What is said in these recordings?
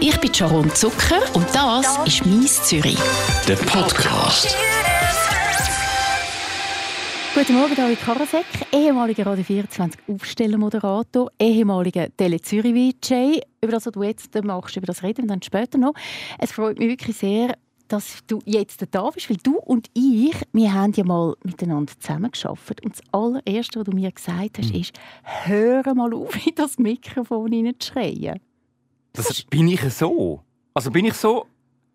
Ich bin Sharon Zucker und das ist «Mies Zürich». Der Podcast. Guten Morgen, David Karasek, ehemaliger Radio 24 Aufstellermoderator, ehemaliger Tele Zürich VJ. Über das, was du jetzt machst, über das reden wir dann später noch. Es freut mich wirklich sehr, dass du jetzt da bist, weil du und ich, wir haben ja mal miteinander zusammengearbeitet und das allererste, was du mir gesagt hast, ist, hör mal auf, in das Mikrofon hineinzuschreien. Das bin ich so. Also bin ich so,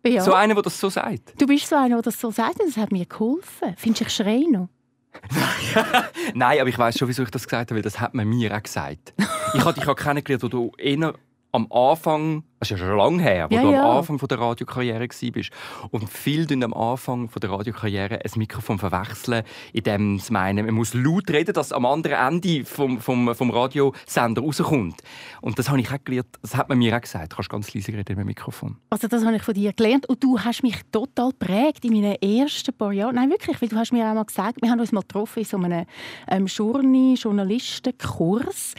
Ja. so einer, der das so sagt? Du bist so einer, der das so sagt und das hat mir geholfen. Findest du, ich schreie noch? Nein, aber ich weiß schon, wieso ich das gesagt habe, weil das hat man mir auch gesagt. ich habe dich auch kennengelernt, wo du eher am Anfang, das ist ja schon lange her, wo Ja, du ja. am Anfang von der Radiokarriere warst. Und viele tun am Anfang von der Radiokarriere ein Mikrofon verwechseln, indem sie meinen, man muss laut reden, dass am anderen Ende vom, vom, vom Radiosender rauskommt. Und das habe ich auch gelernt, das hat man mir auch gesagt. Du kannst ganz leise reden mit dem Mikrofon. Also das habe ich von dir gelernt und du hast mich total prägt in meinen ersten paar Jahren. Nein, wirklich, weil du hast mir auch mal gesagt, wir haben uns mal getroffen in so einem ähm, Journey-Journalistenkurs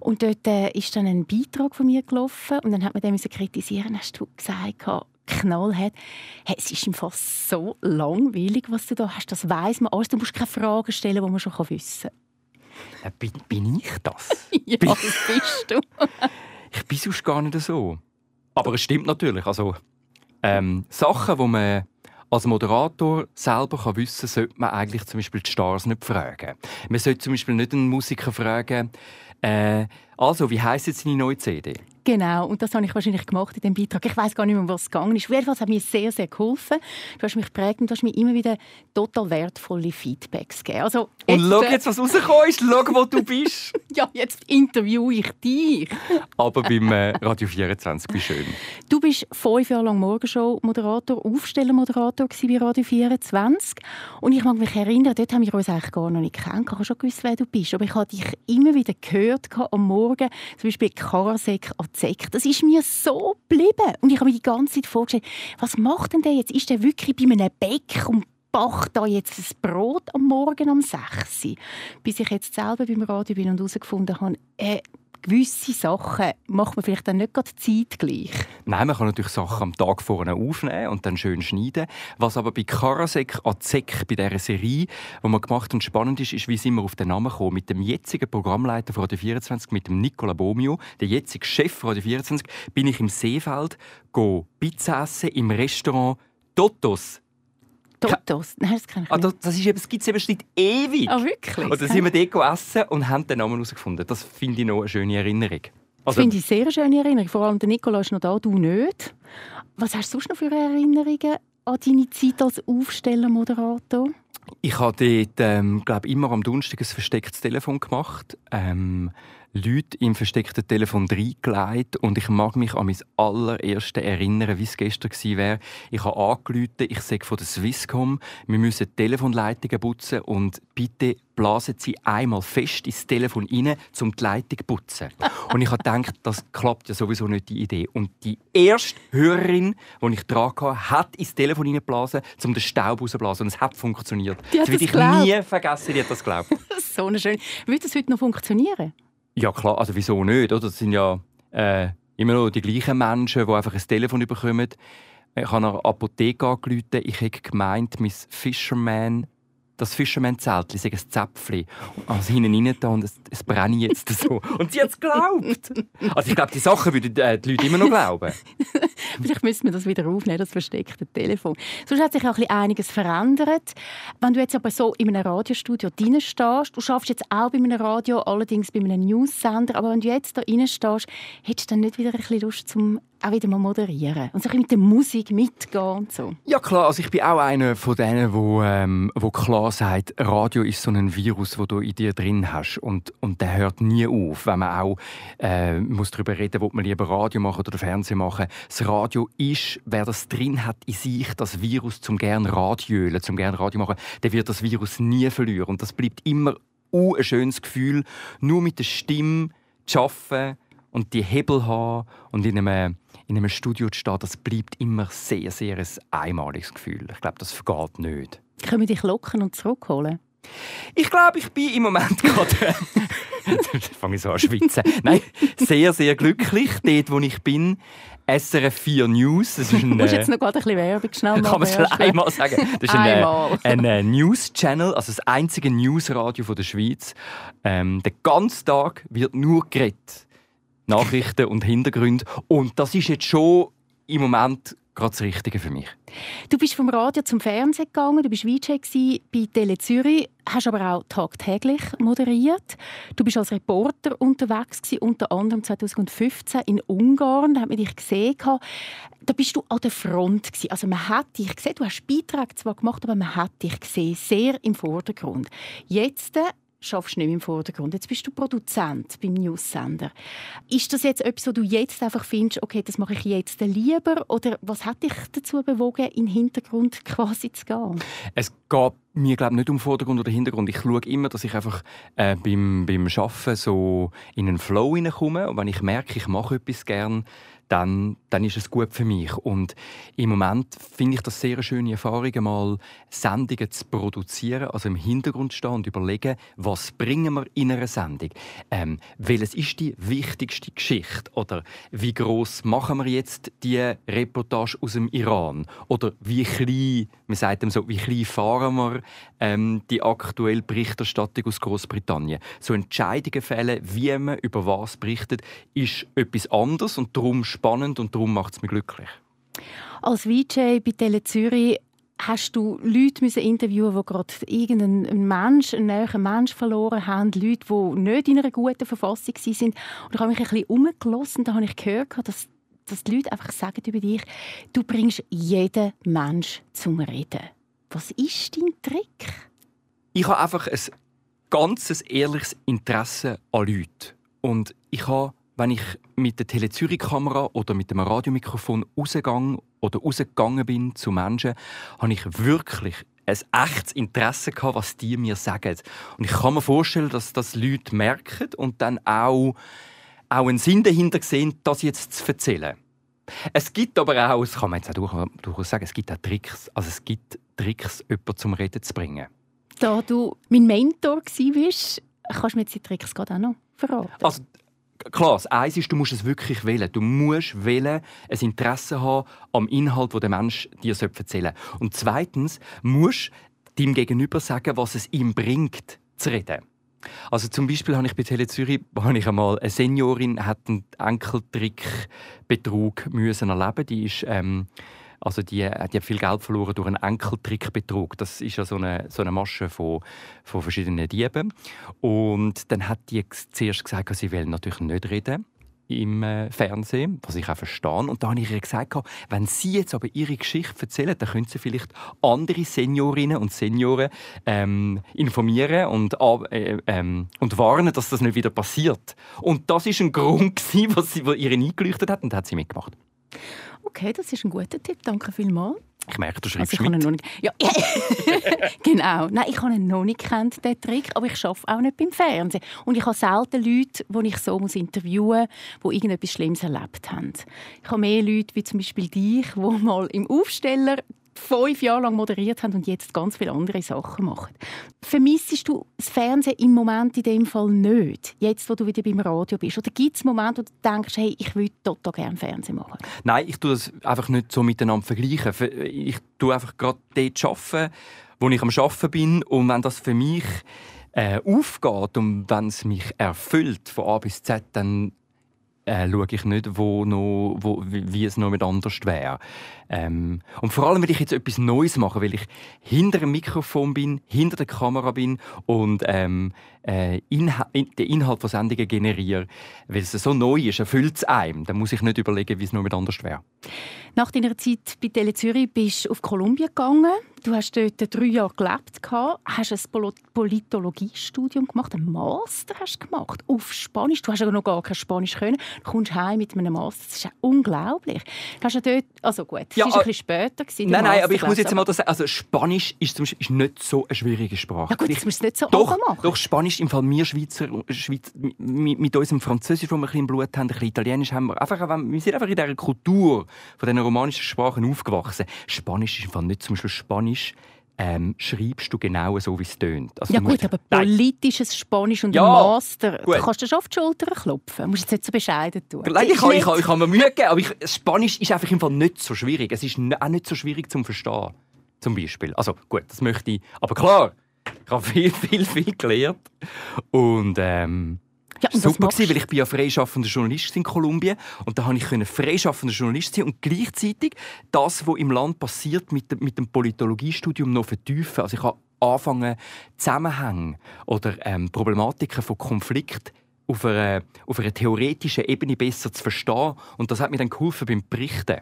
und dort äh, ist dann ein Beitrag von mir gelaufen und dann hat man den müssen kritisieren. Hast du gesagt, gehabt, knallhart, hey, es ist im Fall so langweilig, was du da hast. Das weiß man alles. Du musst keine Fragen stellen, die man schon wissen Äh, bin, bin ich das? kann. ja, das bist du. Ich bin sonst gar nicht so. Aber es stimmt natürlich. Also, ähm, Sachen, die man als Moderator selber kann wissen sollte man eigentlich zum Beispiel die Stars nicht fragen. Man sollte zum Beispiel nicht einen Musiker fragen, äh, also, wie heisst jetzt deine neue CD? Genau, und das habe ich wahrscheinlich gemacht in dem Beitrag. Ich weiß gar nicht mehr, was es gegangen ist. Auf jeden Fall hat mir sehr, sehr geholfen. Du hast mich geprägt und du hast mir immer wieder total wertvolle Feedbacks gegeben. Also, Und schau äh, jetzt, was rausgekommen ist. Schau, wo du bist. Ja, jetzt interviewe ich dich. Aber beim äh, Radio 24, wie schön. Du bist fünf Jahre lang Morgenshow-Moderator, Aufstellermoderator bei Radio 24. Und ich mag mich erinnern, dort haben wir uns eigentlich gar noch nicht kennengelernt. Ich habe schon gewusst, wer du bist. Aber ich habe dich immer wieder gehört am Morgen, zum Beispiel Karasek Azek. Das ist mir so geblieben. Und ich habe mir die ganze Zeit vorgestellt, was macht denn der jetzt? Ist der wirklich bei einem Bäck und backt da jetzt ein Brot am Morgen um 6 Uhr? Bis ich jetzt selber beim Radio bin und herausgefunden habe, äh, gewisse Sachen macht man vielleicht dann nicht gerade zeitgleich. Nein, man kann natürlich Sachen am Tag vorne aufnehmen und dann schön schneiden. Was aber bei Karasek Azek, bei dieser Serie, die man gemacht hat und spannend ist, ist, wie sind wir auf den Namen gekommen. Mit dem jetzigen Programmleiter von Radio 24, mit dem Nicola Bomio, der jetzige Chef von Radio 24, bin ich im Seefeld go Pizza essen im Restaurant Totos. Totos? Nein, das kann ich Ah, nicht. das, das, ist eben, das gibt es eben seit ewig. Ah, wirklich? Und dann sind wir dort gegessen und haben den Namen herausgefunden. Das finde ich noch eine schöne Erinnerung. Das finde ich sehr schöne Erinnerung. Vor allem der Nikola ist noch da, du nicht. Was hast du sonst noch für Erinnerungen an deine Zeit als Aufstellermoderator? Ich habe dort, ähm, glaube immer am Donnerstag ein verstecktes Telefon gemacht. Ähm, Leute im versteckten Telefon reingelegt und ich mag mich an mein allererstes erinnern, wie es gestern gewesen wäre. Ich habe angerufen, ich sage von der Swisscom, wir müssen die Telefonleitungen putzen und bitte blasen Sie einmal fest ins Telefon rein, um die Leitung zu putzen. Und ich habe gedacht, das klappt ja sowieso nicht, die Idee. Und die erste Hörerin, die ich dran hatte, hat ins Telefon reingeblasen, um den Staub rauszublasen. Und es hat funktioniert. Die hat das werde das ich geglaubt. nie vergessen, die hat das geglaubt. so eine schöne. Würde das heute noch funktionieren? Ja klar, also wieso nicht? Oder? Das sind ja äh, immer noch die gleichen Menschen, die einfach ein Telefon bekommen. Ich habe nach der Apotheke angerufen. Ich hätte gemeint, mein Fisherman, das Fisherman-Zelt, sei ein Zäpfchen. Also hinten rein und es, es brenne jetzt so. Und sie hat es geglaubt. Also ich glaube, die Sachen würden äh, die Leute immer noch glauben. Vielleicht müssen wir das wieder aufnehmen, das versteckte Telefon. Sonst hat sich auch ein bisschen einiges verändert. Wenn du jetzt aber so in einem Radiostudio drin stehst, du schaffst jetzt auch bei einem Radio, allerdings bei einem News-Sender, aber wenn du jetzt da drin stehst, hättest du dann nicht wieder ein bisschen Lust, zum auch wieder mal moderieren und so mit der Musik mitgehen und so. Ja klar, also ich bin auch einer von denen, wo, ähm, wo klar sagt, Radio ist so ein Virus, wo du in dir drin hast und, und der hört nie auf, wenn man auch äh, muss darüber reden, ob man lieber Radio machen oder Fernsehen machen. Das Radio ist, wer das drin hat in sich, das Virus zum gern Radioölen, zum gern Radio machen, der wird das Virus nie verlieren und das bleibt immer uh, ein schönes Gefühl, nur mit der Stimme zu arbeiten und die Hebel haben und in einem, in einem Studio zu stehen, das bleibt immer sehr, sehr ein einmaliges Gefühl. Ich glaube, das vergeht nicht. Können wir dich locken und zurückholen? Ich glaube, ich bin im Moment gerade fange ich so an zu schwitzen. Nein, sehr, sehr glücklich, dort, wo ich bin. SRF 4 News. Das ist ein, du musst jetzt noch gerade ein bisschen Werbung schnell Kann man es einmal sagen? Das ist ein, ein, ein News-Channel, also das einzige Newsradio der Schweiz. Ähm, den ganzen Tag wird nur geredet. Nachrichten und Hintergründe. Und das ist jetzt schon im Moment gerade das Richtige für mich. Du bist vom Radio zum Fernsehen gegangen, du bist VJ bei Tele Zürich, hast aber auch tagtäglich moderiert. Du bist als Reporter unterwegs gewesen, unter anderem 2015 in Ungarn, da hat man dich gesehen. Da bist du an der Front gewesen. Also man hat dich gesehen, du hast Beiträge zwar gemacht, aber man hat dich gesehen, sehr im Vordergrund. Jetzt schaffst nicht im Vordergrund. Jetzt bist du Produzent beim News-Sender. Ist das jetzt etwas, wo du jetzt einfach findest, okay, das mache ich jetzt lieber? Oder was hat dich dazu bewogen, in den Hintergrund quasi zu gehen? Es geht mir glaube nicht um Vordergrund oder Hintergrund. Ich schaue immer, dass ich einfach äh, beim, beim Arbeiten so in einen Flow hineinkomme. Und wenn ich merke, ich mache etwas gern, dann, dann ist es gut für mich. Und im Moment finde ich das sehr eine schöne Erfahrung, mal Sendungen zu produzieren, also im Hintergrund stehen und überlegen, was bringen wir in einer Sendung? Ähm, welches ist die wichtigste Geschichte? Oder wie groß machen wir jetzt die Reportage aus dem Iran? Oder wie klein, man sagt so, wie klein fahren wir ähm, die aktuelle Berichterstattung aus Großbritannien? So Entscheidungen fällen, wie man über was berichtet, ist etwas anderes und darum spannend und darum macht es mich glücklich. Als VJ bei Tele Zürich hast du Leute müssen interviewen, die gerade irgendeinen Mensch, einen näheren Mensch verloren haben, Leute, die nicht in einer guten Verfassung sind. Und ich habe mich ein bisschen umgelassen, da habe ich gehört, dass, dass die Leute einfach sagen über dich, du bringst jeden Mensch zum Reden. Was ist dein Trick? Ich habe einfach ein ganzes ehrliches Interesse an Leuten. Und ich habe wenn ich mit der Tele Zürich-Kamera oder mit dem Radiomikrofon rausgegangen oder rausgegangen bin zu Menschen, habe ich wirklich ein echtes Interesse gehabt, was die mir sagen. Und ich kann mir vorstellen, dass das Leute merken und dann auch, auch einen Sinn dahinter sehen, das jetzt zu erzählen. Es gibt aber auch, das kann man jetzt auch durchaus sagen, es gibt auch Tricks. Also es gibt Tricks, jemanden zum Reden zu bringen. Da du mein Mentor warst, kannst du mir jetzt die Tricks gerade auch noch verraten? Also klar, eins ist, du musst es wirklich wählen. Du musst wählen, ein Interesse haben am Inhalt, den der Mensch dir erzählen soll. Und zweitens musst du deinem Gegenüber sagen, was es ihm bringt, zu reden. Also zum Beispiel habe ich bei Tele Zürich ich einmal eine Seniorin hat einen Enkeltrickbetrug müssen erleben. Die ist ähm, also die, die hat viel Geld verloren durch einen Enkeltrickbetrug. Das ist ja so eine, so eine Masche von, von verschiedenen Dieben. Und dann hat die zuerst gesagt, sie will natürlich nicht reden im äh, Fernsehen, was ich auch verstehe. Und da habe ich ihr gesagt, wenn sie jetzt aber ihre Geschichte erzählen, dann können sie vielleicht andere Seniorinnen und Senioren ähm, informieren und, äh, ähm, und warnen, dass das nicht wieder passiert. Und das ist ein Grund, was sie ihr eingeleuchtet hat und hat sie mitgemacht. Okay, das ist ein guter Tipp. Danke vielmals. Ich merke, du schreibst also mit. Noch nicht... ja. genau. Nein, ich habe ihn noch nicht kennt, den Trick, aber ich arbeite auch nicht beim Fernsehen. Und ich habe selten Leute, die ich so muss interviewen muss, die irgendetwas Schlimmes erlebt haben. Ich habe mehr Leute, wie zum Beispiel dich, die mal im Aufsteller fünf Jahre lang moderiert haben und jetzt ganz viele andere Sachen machen. Vermissest du das Fernsehen im Moment in dem Fall nicht, jetzt wo du wieder beim Radio bist? Oder gibt es Momente, wo du denkst, hey, ich würde total gerne Fernsehen machen? Nein, ich tue das einfach nicht so miteinander vergleichen. Ich tue einfach gerade dort arbeiten, wo ich am Arbeiten bin und wenn das für mich äh, aufgeht und wenn es mich erfüllt von A bis Z, dann äh, schaue ich nicht, wo noch, wo, wie, wie es noch mit anders wäre. Ähm, und vor allem, weil ich jetzt etwas Neues mache, weil ich hinter dem Mikrofon bin, hinter der Kamera bin und ähm, äh, Inha in, den Inhalt von Sendungen generiere, weil es so neu ist, erfüllt es einem. Dann muss ich nicht überlegen, wie es noch mit anders wäre. Nach deiner Zeit bei Tele Zürich bist du auf Kolumbien gegangen. Du hast dort drei Jahre gelebt, hast ein Politologiestudium gemacht, einen Master hast gemacht auf Spanisch. Du hast ja noch gar kein Spanisch können. Du kommst heim mit einem Master. Das ist ja unglaublich. Du hast ja dort, also gut, ja, war ein bisschen später. Gewesen, nein, nein, aber ich muss jetzt mal das sagen. Also Spanisch ist, zum Beispiel, ist nicht so eine schwierige Sprache. Ja gut, das musst du nicht so doch, machen. Doch, Spanisch im Fall wir Schweizer, Schweiz, mit, mit unserem Französisch, das wir ein bisschen Blut haben, ein bisschen Italienisch haben wir einfach, wir sind einfach in dieser Kultur von diesen romanischen Sprachen aufgewachsen. Spanisch ist im Fall nicht zum Beispiel Spanisch ähm, schreibst du genau so, wie es tönt. Also, ja gut, aber politisches Spanisch und ja, ein Master, gut. du kannst du schon auf die Schulter klopfen. Du musst jetzt nicht so bescheiden tun. Ich, ich, ich, ich, habe mir Mühe gegeben, aber ich, Spanisch ist einfach im Fall nicht so schwierig. Es ist auch nicht so schwierig zu verstehen, zum Beispiel. Also gut, das möchte ich, aber klar, ich habe viel, viel, viel gelernt und ähm, ja, super gewesen, weil ich bin ja freischaffender Journalist in Kolumbien und da konnte ich freischaffender Journalist sein und gleichzeitig das, was im Land passiert, mit, dem, mit dem Politologiestudium noch vertiefen. Also ich habe angefangen, Zusammenhänge oder ähm, Problematiken von Konflikt auf einer, auf einer theoretischen Ebene besser zu verstehen und das hat mir dann geholfen beim Berichten.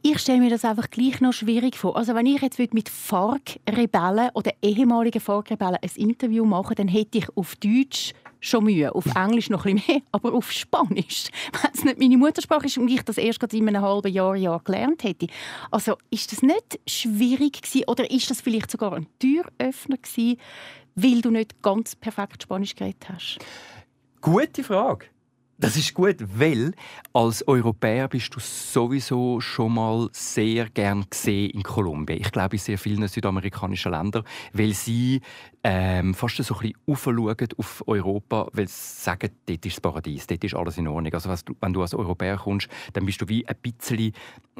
Ich stelle mir das einfach gleich noch schwierig vor. Also wenn ich jetzt mit FARC-Rebellen oder ehemaligen FARC-Rebellen ein Interview machen dann hätte ich auf Deutsch schon Mühe. Auf Englisch noch ein bisschen mehr, aber auf Spanisch, wenn es nicht meine Muttersprache ist und ich das erst gerade in einem halben Jahr, Jahr gelernt hätte. Also ist das nicht schwierig gewesen, oder ist das vielleicht sogar ein Türöffner gewesen, weil du nicht ganz perfekt Spanisch geredet hast? Gute Frage. Das ist gut, weil als Europäer bist du sowieso schon mal sehr gern gesehen in Kolumbien. Ich glaube in sehr vielen südamerikanischen Ländern, weil sie ähm, fast so ein bisschen auf Europa, weil sie sagen, dort ist das Paradies, dort ist alles in Ordnung. Also wenn du als Europäer kommst, dann bist du wie ein bisschen,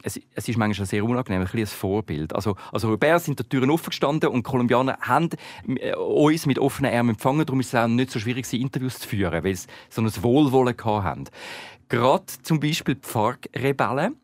es, es ist manchmal sehr unangenehm, ein bisschen ein Vorbild. Also als Europäer sind die Türen offen gestanden und Kolumbianer haben äh, uns mit offenen Armen empfangen, darum ist es auch nicht so schwierig, Interviews zu führen, weil sie so ein Wohlwollen haben. Gerade zum Beispiel die FARC-Rebellen,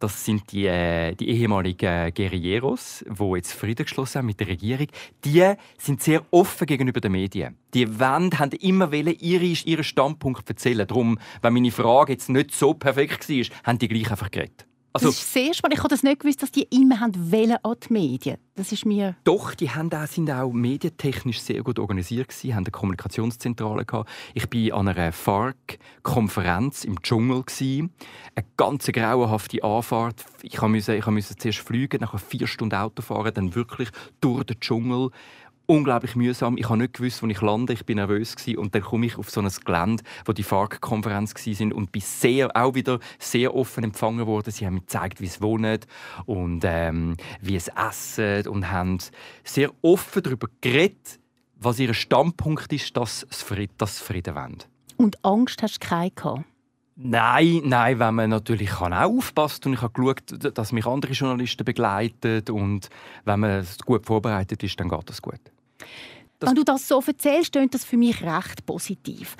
das sind die, äh, die ehemaligen Guerilleros, die jetzt Frieden geschlossen haben mit der Regierung. Die sind sehr offen gegenüber den Medien. Die wollen, haben immer ihre, ihren Standpunkt erzählen. Darum, wenn meine Frage jetzt nicht so perfekt war, haben die gleich einfach geredet. Also, das ist sehr spannend. Ich habe das nicht gewusst, dass die immer haben wollen an die Medien. Das ist mir... Doch, die haben auch, sind auch medientechnisch sehr gut organisiert gewesen, haben eine Kommunikationszentrale gehabt. Ich war an einer FARC-Konferenz im Dschungel gewesen. Eine ganz grauenhafte Anfahrt. Ich musste, ich musste zuerst fliegen, nachher vier Stunden Auto fahren, dann wirklich durch den Dschungel unglaublich mühsam. Ich habe nicht gewusst, wo ich lande. Ich bin nervös gewesen. und dann komme ich auf so ein Gelände, wo die FARC-Konferenz sind und bin sehr, auch wieder sehr offen empfangen worden. Sie haben mir gezeigt, wie es wohnt und ähm, wie es essen und haben sehr offen darüber geredet, was ihr Standpunkt ist, dass sie Frieden wollen. Und Angst hast du keine gehabt? Nein, nein, wenn man natürlich kann auch aufpasst und ich habe geschaut, dass mich andere Journalisten begleiten und wenn man gut vorbereitet ist, dann geht das gut. Wenn du das so erzählst, klingt das für mich recht positiv.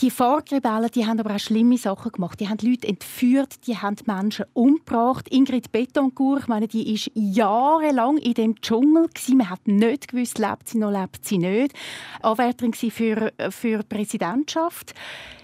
Die FARC-Rebellen die haben aber auch schlimme Sachen gemacht. Die haben Leute entführt, die haben Menschen umgebracht. Ingrid Betoncourt, ich meine, die ist jahrelang in dem Dschungel gewesen. Man hat nicht gewusst, lebt sie noch, lebt sie nicht. Anwärterin für für die Präsidentschaft.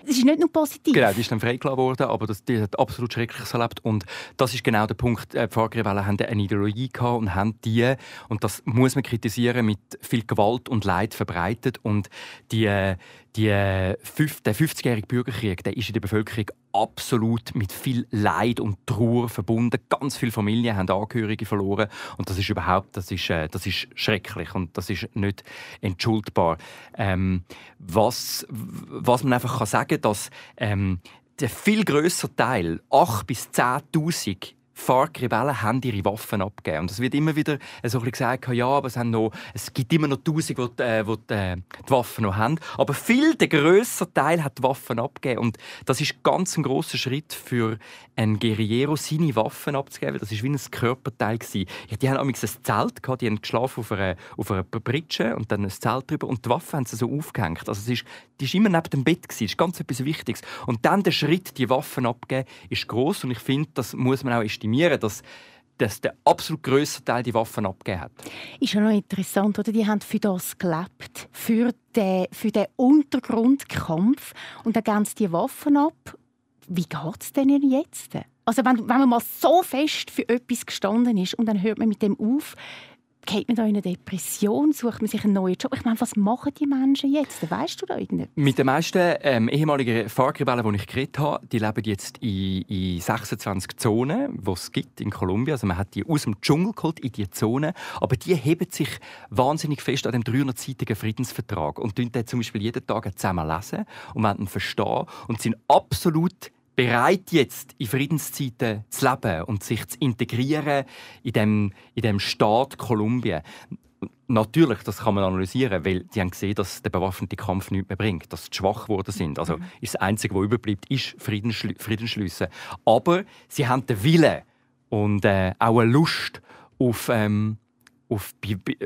Es ist nicht nur positiv. Genau, die ist dann freigelassen worden, aber das, die hat absolut Schreckliches erlebt. Und das ist genau der Punkt. Äh, die Fahrgerebellen haben eine Ideologie gehabt und haben die, und das muss man kritisieren, mit viel Gewalt und Leid verbreitet. Und die, äh, die, äh, der 50-jährige Bürgerkrieg der ist in der Bevölkerung absolut mit viel Leid und Trauer verbunden. Ganz viele Familien haben Angehörige verloren und das ist überhaupt, das ist, äh, das ist schrecklich und das ist nicht entschuldbar. Ähm, was, was man einfach kann sagen, dass ähm, der viel größere Teil, 8 bis 10.000 FARC-Rebellen haben ihre Waffen abgegeben. Und es wird immer wieder so ein gesagt, ja, aber es, haben noch, es gibt immer noch Tausend, die, äh, die, äh, die Waffen noch haben. Aber viel der größere Teil hat die Waffen abgegeben. Und das ist ganz ein großer Schritt für einen Guerillero, seine Waffen abzugeben. Das war wie ein Körperteil. Gewesen. Die haben ein Zelt gehabt, die haben geschlafen auf einer, auf einer Britsche und dann ein Zelt drüber und die Waffen haben sie so aufgehängt. Also es ist, die ist immer neben dem Bett gewesen. Das ist ganz etwas Wichtiges. Und dann der Schritt, die Waffen abgeben, ist groß und ich finde, das muss man auch estimieren legitimieren, dass dass der absolut grösste Teil die Waffen abgegeben hat. Ist ja noch interessant, oder? Die haben für das gelebt, für den, für den Untergrundkampf. Und dann geben sie die Waffen ab. Wie geht es denen jetzt? Also wenn, wenn man mal so fest für etwas gestanden ist und dann hört man mit dem auf, geht man da in eine Depression? Sucht man sich einen neuen Job? Ich meine, was machen die Menschen jetzt? Weißt du da irgendetwas? Mit den meisten ähm, ehemaligen FARC-Rebellen, die ich geredet habe, die leben jetzt in, in 26 Zonen, die es gibt in Kolumbien. Also man hat die aus dem Dschungel geholt in diese Zonen. Aber die heben sich wahnsinnig fest an dem 300-seitigen Friedensvertrag und tun den zum Beispiel jeden Tag zusammen lesen und man verstehen und sind absolut bereit, jetzt in Friedenszeiten zu leben und sich zu integrieren in dem, in dem Staat Kolumbien. Natürlich, das kann man analysieren, weil die haben gesehen, dass der bewaffnete Kampf nichts mehr bringt, dass sie schwach geworden sind. Also mhm. ist das Einzige, was überbleibt, ist Friedensschlüsse. Aber sie haben den Willen und äh, auch eine Lust auf, ähm, auf,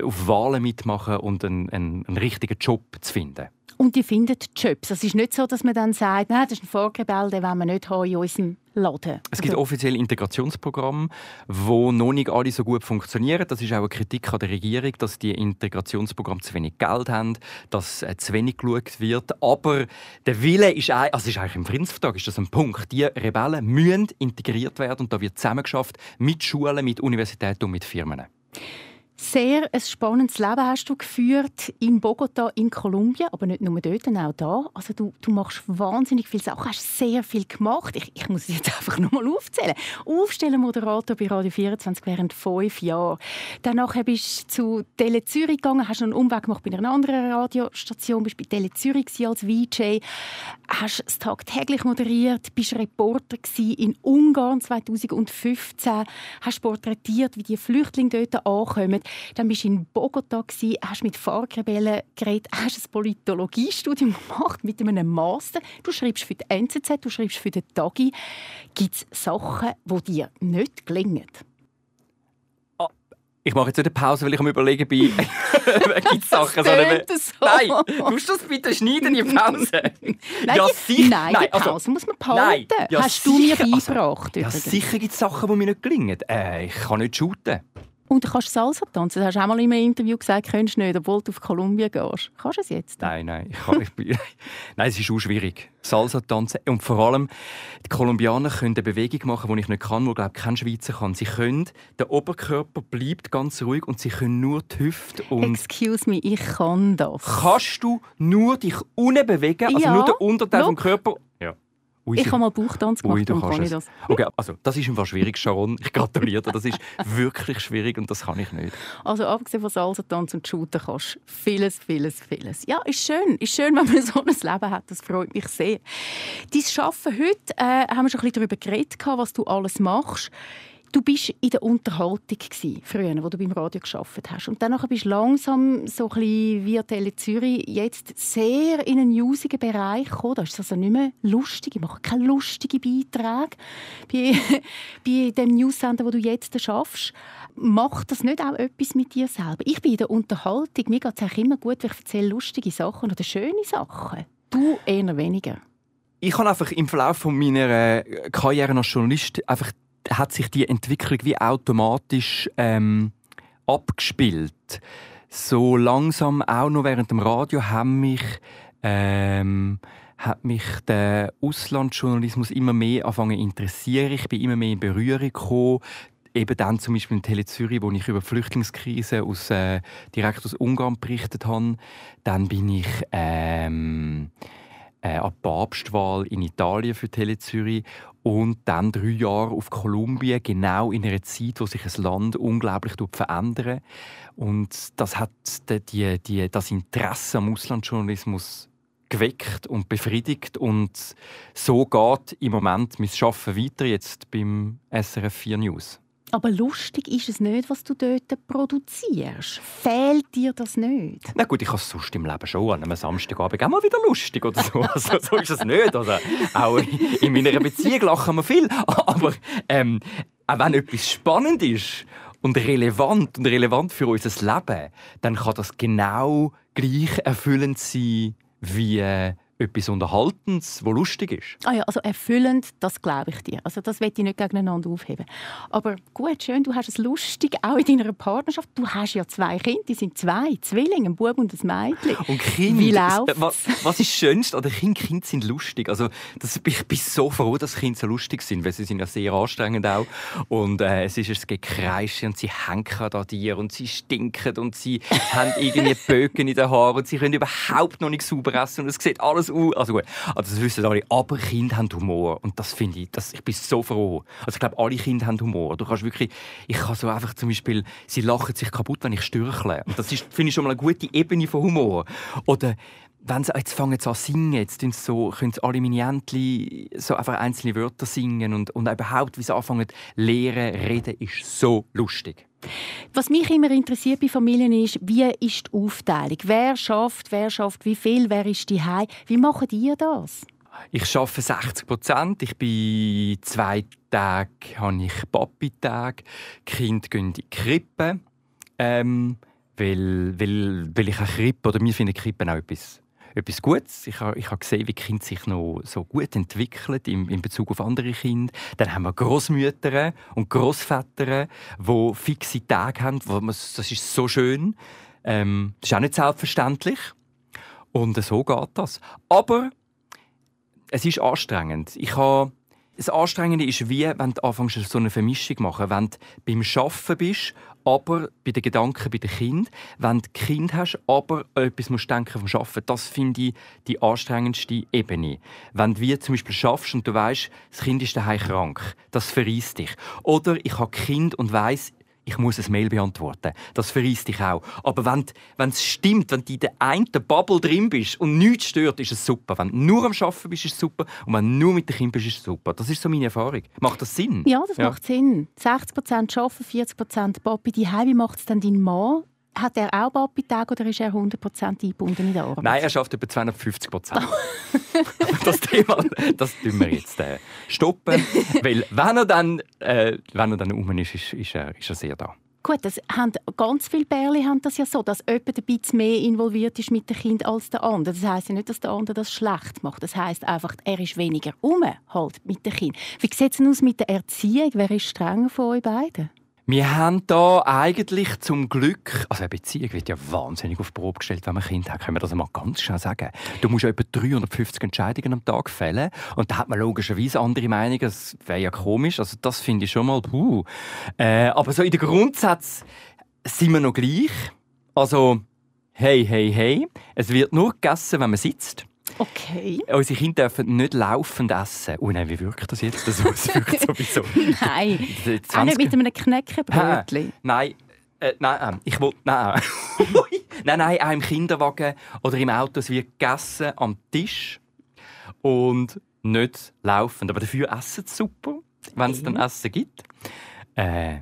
auf Wahlen mitmachen und einen, einen, einen richtigen Job zu finden. Und die finden Jobs. Es ist nicht so, dass man dann sagt, das ist ein Vorgebell, den wollen wir nicht haben in unserem Laden. Es gibt also offiziell Integrationsprogramme, wo noch nicht alle so gut funktionieren. Das ist auch eine Kritik an der Regierung, dass die Integrationsprogramme zu wenig Geld haben, dass äh, zu wenig geschaut wird. Aber der Wille ist, also ist eigentlich im Friedensvertrag ist das ein Punkt. Die Rebellen müssen integriert werden und da wird zusammengeschafft mit Schulen, mit Universitäten und mit Firmen sehr ein spannendes Leben hast du geführt in Bogota, in Kolumbien, aber nicht nur dort, auch da. Also du, du machst wahnsinnig viele Sachen, hast sehr viel gemacht. Ich, ich muss es jetzt einfach nur mal aufzählen. Aufstellen Moderator bei Radio 24 während fünf Jahren. Danach bist du zu Tele Zürich gegangen, hast einen Umweg gemacht bei einer anderen Radiostation, bist bei Tele Zürich als VJ, hast es tagtäglich moderiert, bist Reporter in Ungarn 2015, hast porträtiert, wie die Flüchtlinge dort ankommen. Dann bist du in Bogota, hast mit Farkrebellen geredet, hast ein Politologiestudium gemacht mit einem Master. Du schreibst für die NZZ, du schreibst für den Tagi. Gibt es Sachen, die dir nicht gelingen? Ah, ich mache jetzt nicht eine Pause, weil ich am überlegen bin, gibt es Sachen, sondern... So. Nein, tust du das bitte schneiden, die Pause? nein, ja, sicher. Nein, nein, also- Pause muss man behalten. Nein, ja, Hast du mir also- beigebracht? Also, ja, sicher gibt es Sachen, die mir nicht gelingen. Äh, ich kann nicht shooten. Und du kannst Salsa tanzen. Das hast du auch mal in einem Interview gesagt, könntest du nicht, obwohl du auf Kolumbien gehst. Kannst du es jetzt? Nein, nein. Ich kann, ich bin, nein, es ist auch schwierig. Salsa tanzen. Und vor allem, die Kolumbianer können eine Bewegung machen, die ich nicht kann, die, glaube kein Schweizer kann. Sie können, der Oberkörper bleibt ganz ruhig und sie können nur die Hüfte und... Excuse me, ich kann das. Kannst du nur dich unten bewegen, also ja, nur der Unterteil vom Körper... Ui, ich habe mal Bauchtanz gemacht Ui, du kann das. Okay, also das ist einfach schwierig, Sharon. Ich gratuliere dir. Das ist wirklich schwierig und das kann ich nicht. Also abgesehen von Salsa-Tanz und Shooten kannst du vieles, vieles, vieles. Ja, ist schön. Ist schön, wenn man so ein Leben hat. Das freut mich sehr. Dein Arbeiten heute, äh, haben wir schon ein bisschen darüber geredet, was du alles machst. Du bist in der Unterhaltung gewesen, früher, wo du beim Radio geschafft hast. Und dann bist du langsam so ein bisschen Tele Zürich jetzt sehr in einen newsigen Bereich gekommen. Da ist es also nicht mehr lustig. Ich mache keine lustigen Beiträge bei, bei dem Newsender, wo du jetzt schaffst. Macht das nicht auch etwas mit dir selber? Ich bin in der Unterhaltung. Mir geht es auch immer gut, wenn ich erzähle lustige Sachen oder schöne Sachen. Du eher weniger. Ich habe einfach im Verlauf meiner Karriere als Journalist einfach hat sich die Entwicklung wie automatisch ähm, abgespielt. So langsam auch noch während dem Radio haben mich ähm, hat mich der Auslandsjournalismus immer mehr angefangen interessieren. Ich bin immer mehr in Berührung gekommen. Eben dann zum Beispiel in Tele Zürich, wo ich über die Flüchtlingskrise aus, äh, direkt aus Ungarn berichtet habe. Dann bin ich ähm, äh, an Papstwahl in Italien für Tele Zürich und dann drei Jahre auf Kolumbien, genau in einer Zeit, wo sich das Land unglaublich verändert. Und das hat die, die, das Interesse am Auslandsjournalismus geweckt und befriedigt. Und so geht im Moment mein Arbeiten weiter jetzt beim SRF 4 News. Aber lustig ist es nicht, was du dort produzierst. Fehlt dir das nicht? Na gut, ich habe es sonst im Leben schon an einem Samstagabend auch mal wieder lustig oder so. Also, so ist es nicht. Also, auch in meiner Beziehung lachen wir viel. Aber ähm, auch wenn etwas spannend ist und relevant und relevant für unser Leben, dann kann das genau gleich erfüllend sein wie etwas Unterhaltendes, was lustig ist. Ah ja, also erfüllend, das glaube ich dir. Also das will ich nicht gegeneinander aufheben. Aber gut, schön, du hast es lustig, auch in deiner Partnerschaft. Du hast ja zwei Kinder, die sind zwei, Zwillinge, ein Bub und ein Mädchen. Und Kinder, Wie läuft's? Was, was ist schönst? Oder Kinder, Kinder sind lustig. Also das, ich bin so froh, dass Kinder so lustig sind, weil sie sind ja sehr anstrengend auch. Und äh, es ist ein Gekreische und sie hängen an dir und sie stinken und sie haben irgendwie Böcken in den Haaren und sie können überhaupt noch nicht sauber essen und es sieht alles also gut, also das wissen alle, aber Kinder haben Humor und das finde ich, das, ich bin so froh. Also ich glaube, alle Kinder haben Humor. Du kannst wirklich, ich kann so einfach zum Beispiel, sie lachen sich kaputt, wenn ich stürchle. Und das ist, finde ich schon mal eine gute Ebene von Humor. Oder wenn sie jetzt fangen sie an singen, jetzt so, können sie alle meine Entchen so einfach einzelne Wörter singen und, und überhaupt, wie sie anfangen lehren, reden, ist so lustig. Was mich immer interessiert bei Familien ist, wie ist die Aufteilung? Wer schafft, wer schafft wie viel, wer ist die Wie macht ihr das? Ich arbeite 60 Prozent. Ich bin zwei Tage habe ich Papi-Tag. Kinder gehen in die Krippe. Ähm, weil, weil, weil ich eine Krippe, oder wir finden Krippen auch etwas, etwas Gutes. Ich habe, ich habe gesehen, wie Kinder sich noch so gut entwickeln in, in Bezug auf andere Kinder. Dann haben wir Großmütter und Großväter, die fixe Tage haben. Wo man, das ist so schön. Ähm, das ist auch nicht selbstverständlich. Und so geht das. Aber es ist anstrengend. Ich habe das Anstrengende ist wie, wenn du anfängst, so eine Vermischung zu machen. Wenn du beim Arbeiten bist, aber bei den Gedanken bei den Kind, wenn du Kind hast, aber etwas musst denken vom Arbeiten. Das finde ich die anstrengendste Ebene. Wenn du zum Beispiel schaffst und du weißt, das Kind ist daheim krank, das verreist dich. Oder ich habe Kind und weiß, ich muss ein Mail beantworten. Das verreist dich auch. Aber wenn es stimmt, wenn du in der einen Bubble drin bist und nichts stört, ist es super. Wenn du nur am Arbeiten bist, ist es super. Und wenn du nur mit den Kindern bist, ist es super. Das ist so meine Erfahrung. Macht das Sinn? Ja, das ja. macht Sinn. 60% arbeiten, 40% Papi. Die Wie macht es dann dein Mann? Hat er auch Papi-Tag oder ist er 100% eingebunden in der Arbeit? Nein, er schafft über 250 das Thema, das tun wir jetzt äh, stoppen. Weil wenn er dann, äh, wenn er dann um ist, ist, ist, er, ist er sehr da. Gut, das haben, ganz viele Bärli haben das ja so, dass jemand ein bisschen mehr involviert ist mit dem Kind als der andere. Das heisst ja nicht, dass der andere das schlecht macht. Das heisst einfach, er ist weniger um halt mit dem Kind. Wie sieht es aus mit der Erziehung? Wer ist strenger von euch beiden? Wir haben da eigentlich zum Glück, also eine Beziehung wird ja wahnsinnig auf Probe gestellt, wenn man ein Kind hat, können wir das mal ganz schnell sagen. Du musst ja etwa 350 Entscheidungen am Tag fällen und da hat man logischerweise andere Meinungen, das wäre ja komisch, also das finde ich schon mal, puh. Äh, aber so in den Grundsätzen sind wir noch gleich. Also, hey, hey, hey, es wird nur gegessen, wenn man sitzt. Okay. Unsere Kinder dürfen nicht laufend essen. Oh nein, wie wirkt das jetzt? Das wirkt sowieso. nein, auch nicht mit einem Knäckebrötchen. Nein, äh, nein, äh, ich will, nein. nein, nein, auch im Kinderwagen oder im Auto es wird gegessen am Tisch und nicht laufend. Aber dafür essen sie super, wenn es dann Essen gibt. Äh,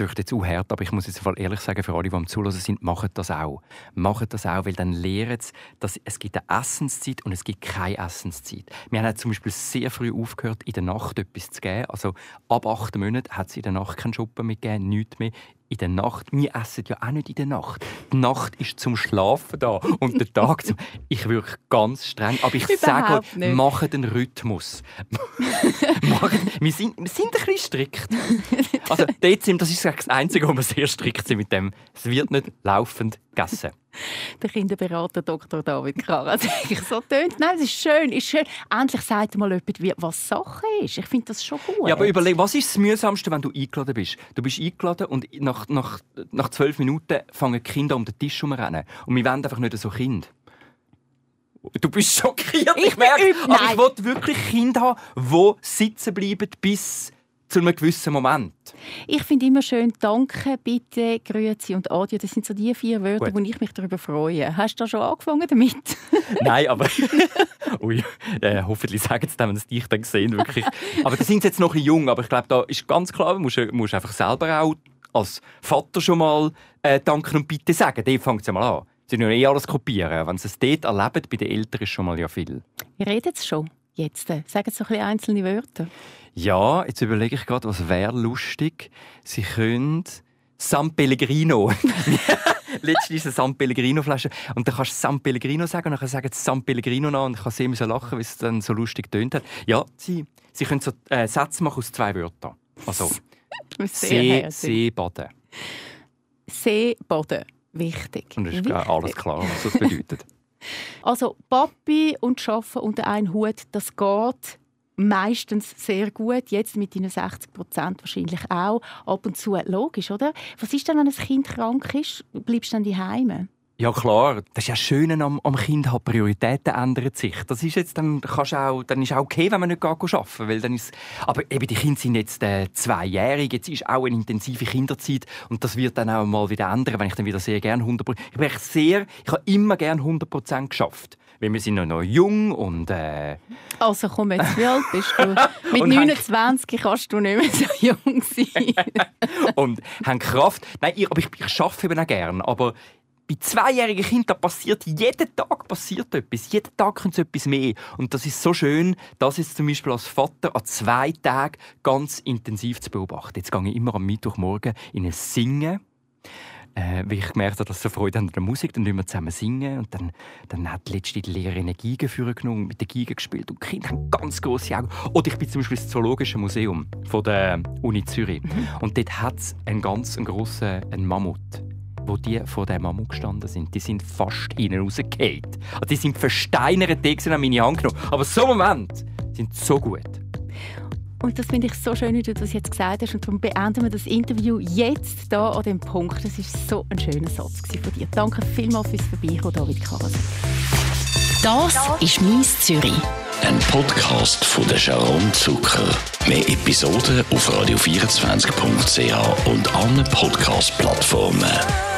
wirkt jetzt auch hart, aber ich muss jetzt ehrlich sagen, für alle, die am Zuhören sind, machen das auch. Machen das auch, weil dann lernen sie, dass es gibt eine Essenszeit und es gibt keine Essenszeit. Wir haben zum Beispiel sehr früh aufgehört, in der Nacht etwas zu geben. Also ab acht Monaten hat es in der Nacht keinen Schuppen mehr gegeben, nichts mehr in der Nacht. Wir essen ja auch nicht in der Nacht. Die Nacht ist zum Schlafen da und der Tag zum... Ich wirke ganz streng, aber ich sage macht den Rhythmus. wir, sind, wir sind ein bisschen strikt. Also das ist das Einzige, wo wir sehr strikt sind mit dem. Es wird nicht laufend gegessen. der Kinderberater Dr. David Kara ich so tönt. Nein, es ist schön, ist schön. Endlich sagt mal jemand, was Sache ist. Ich finde das schon gut. Ja, aber überleg, was ist das Mühsamste, wenn du eingeladen bist? Du bist eingeladen und nach, nach, nach zwölf Minuten fangen die Kinder um den Tisch herumrennen. Und wir wollen einfach nicht so Kind. Du bist schockiert, ich, ich merke. Aber ich will wirklich Kinder haben, die sitzen bleiben, bis zu einem gewissen Moment. Ich finde immer schön «Danke», «Bitte», «Grüezi» und «Adieu». Das sind so die vier Wörter, Gut. wo ich mich darüber freue. Hast du da schon angefangen damit? Nein, aber... Ui, äh, hoffentlich sagen sie dann, wenn sie dich dann sehen, wirklich. Aber da sind sie jetzt noch ein jung, aber ich glaube, da ist ganz klar, du musst, musst einfach selber auch als Vater schon mal äh, «Danke» und «Bitte» sagen. Dort fängt es ja mal an. Sie müssen eh alles kopieren. Wenn sie es dort erleben, bei den Eltern ist schon mal ja viel. Ihr redet es schon jetzt. Sagen Sie so ein einzelne Wörter. Ja, jetzt überlege ich gerade, was wäre lustig. Sie können San Pellegrino. Letztens eine San Pellegrino Flasche und dann kannst du San Pellegrino sagen und dann sagen sie San Pellegrino nach und ich kann sehr so lachen, wie es dann so lustig tönt hat. Ja, sie, sie können so äh, Sätze machen aus zwei Wörtern. Also See, Seebaden. Seebaden, wichtig. Und es ist wichtig. alles klar, was das bedeutet. Also Papi und Schaffen unter einen Hut, das geht meistens sehr gut. Jetzt mit deinen 60 Prozent wahrscheinlich auch. Ab und zu logisch, oder? Was ist denn, wenn ein Kind krank ist? Bleibst du dann daheim? Ja klar, das ist ja schön am, am Kind, hat Prioritäten ändern sich. Das ist jetzt dann, auch, dann ist auch okay, wenn man nicht arbeiten weil dann ist, aber eben die Kinder sind jetzt äh, zweijährig, jetzt ist auch eine intensive Kinderzeit und das wird dann auch mal wieder ändern, wenn ich dann wieder sehr gerne 100 Ich bin sehr, ich habe immer gerne 100 Prozent geschafft weil wir sind noch jung und... Äh, also komm jetzt, wie alt bist du? Mit 29 kannst du nicht mehr so jung sein. und haben Kraft. Nein, ich, aber ich, ich arbeite eben auch gerne, aber bei zweijährigen Kindern passiert jeden Tag passiert etwas. Jeden Tag kommt etwas mehr. Und das ist so schön, das jetzt zum Beispiel als Vater an zwei Tagen ganz intensiv zu beobachten. Jetzt gehe ich immer am Mittwochmorgen in ein Singen. Äh, weil ich gemerkt habe, dass sie Freude haben an der Musik, dann wir zusammen singen und dann, dann hat letzte die Lehrerin eine Geige genommen, mit der Geige gespielt und die Kinder haben ganz große Augen. Oder ich bin zum Beispiel ins Zoologische Museum von der Uni Zürich mhm. und dort hat es einen ganz einen grossen einen Mammut wo die vor dem Mammut gestanden sind, die sind fast hinten rausgefallen. Also die sind versteinert, die an meine Hand genommen. Aber so Moment sind so gut. Und das finde ich so schön, wie du das jetzt gesagt hast. Und darum beenden wir das Interview jetzt hier an dem Punkt. Das war so ein schöner Satz von dir. Danke vielmals fürs Vorbeikommen, David Karas. Das ist «Mies Zürich». Ein Podcast von der Sharon Zucker. Mehr Episoden auf radio24.ch und allen Podcast-Plattformen.